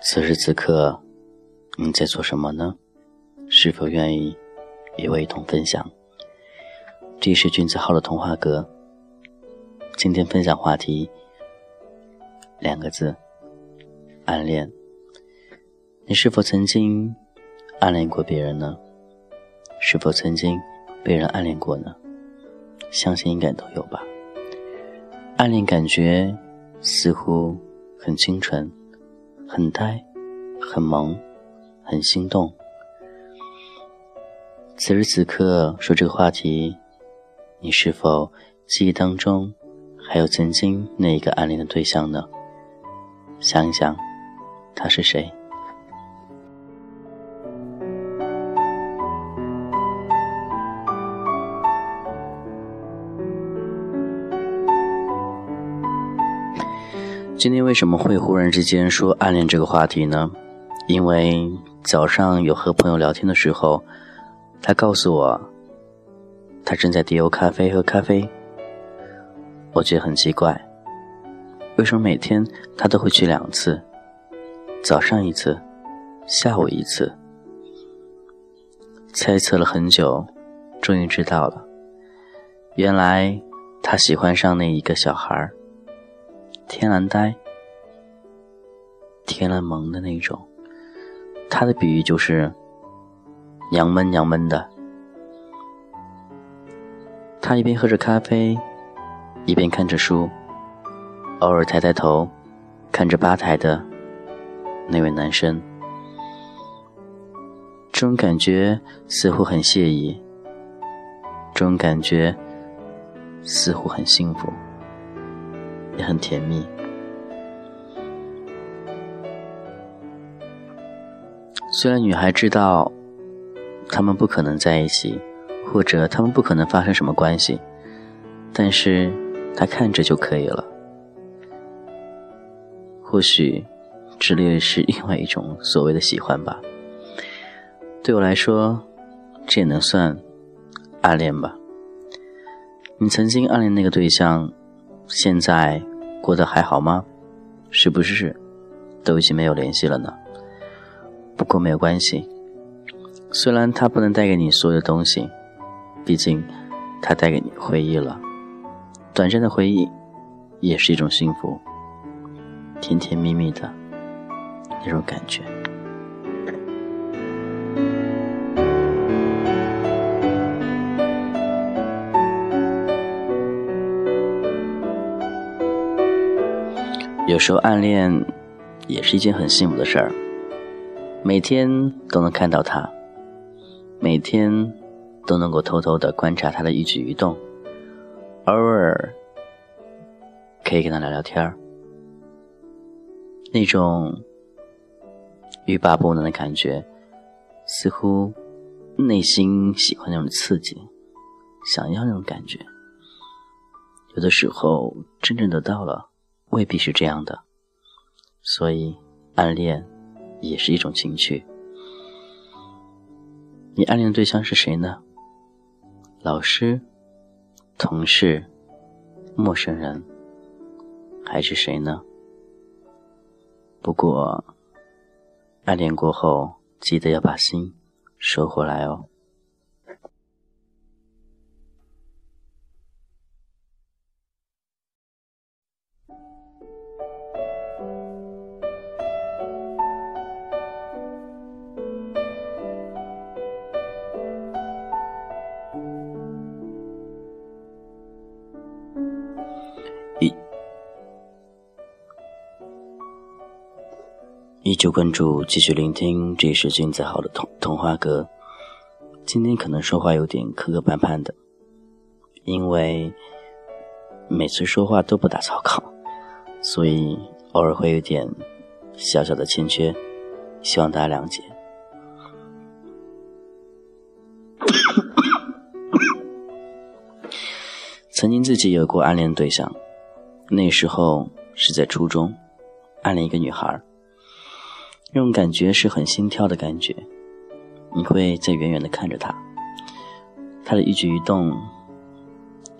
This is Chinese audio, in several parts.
此时此刻，你在做什么呢？是否愿意与我一同分享？这是君子号的童话阁。今天分享话题两个字：暗恋。你是否曾经暗恋过别人呢？是否曾经被人暗恋过呢？相信应该都有吧。暗恋感觉似乎很清纯。很呆，很萌，很心动。此时此刻说这个话题，你是否记忆当中还有曾经那一个暗恋的对象呢？想一想，他是谁？今天为什么会忽然之间说暗恋这个话题呢？因为早上有和朋友聊天的时候，他告诉我，他正在迪欧咖啡喝咖啡。我觉得很奇怪，为什么每天他都会去两次，早上一次，下午一次？猜测了很久，终于知道了，原来他喜欢上那一个小孩儿。天然呆，天然萌的那种。他的比喻就是娘闷娘闷的。他一边喝着咖啡，一边看着书，偶尔抬抬头，看着吧台的那位男生。这种感觉似乎很惬意，这种感觉似乎很幸福。也很甜蜜。虽然女孩知道他们不可能在一起，或者他们不可能发生什么关系，但是她看着就可以了。或许，这略是另外一种所谓的喜欢吧。对我来说，这也能算暗恋吧。你曾经暗恋那个对象。现在过得还好吗？是不是都已经没有联系了呢？不过没有关系，虽然他不能带给你所有的东西，毕竟他带给你回忆了，短暂的回忆也是一种幸福，甜甜蜜蜜的那种感觉。有时候暗恋也是一件很幸福的事儿，每天都能看到他，每天都能够偷偷的观察他的一举一动，偶尔可以跟他聊聊天儿，那种欲罢不能的感觉，似乎内心喜欢那种刺激，想要那种感觉，有的时候真正得到了。未必是这样的，所以暗恋也是一种情趣。你暗恋的对象是谁呢？老师、同事、陌生人，还是谁呢？不过，暗恋过后记得要把心收回来哦。依旧关注，继续聆听，这是君子好的童童话歌。今天可能说话有点磕磕绊绊的，因为每次说话都不打草稿，所以偶尔会有点小小的欠缺，希望大家谅解。曾经自己有过暗恋对象，那时候是在初中，暗恋一个女孩。那种感觉是很心跳的感觉，你会在远远的看着他，他的一举一动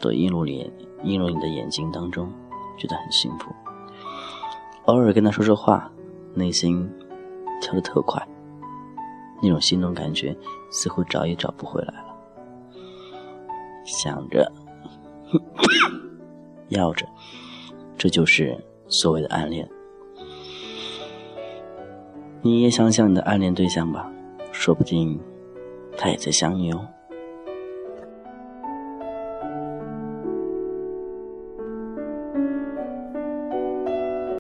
都映入你映入你的眼睛当中，觉得很幸福。偶尔跟他说说话，内心跳得特快，那种心动感觉似乎找也找不回来了。想着，要着，这就是所谓的暗恋。你也想想你的暗恋对象吧，说不定他也在想你哦。